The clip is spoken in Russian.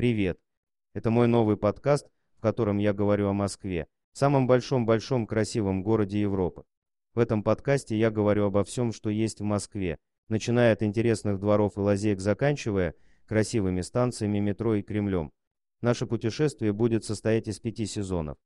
Привет! Это мой новый подкаст, в котором я говорю о Москве, самом большом-большом красивом городе Европы. В этом подкасте я говорю обо всем, что есть в Москве, начиная от интересных дворов и лазеек, заканчивая красивыми станциями метро и Кремлем. Наше путешествие будет состоять из пяти сезонов.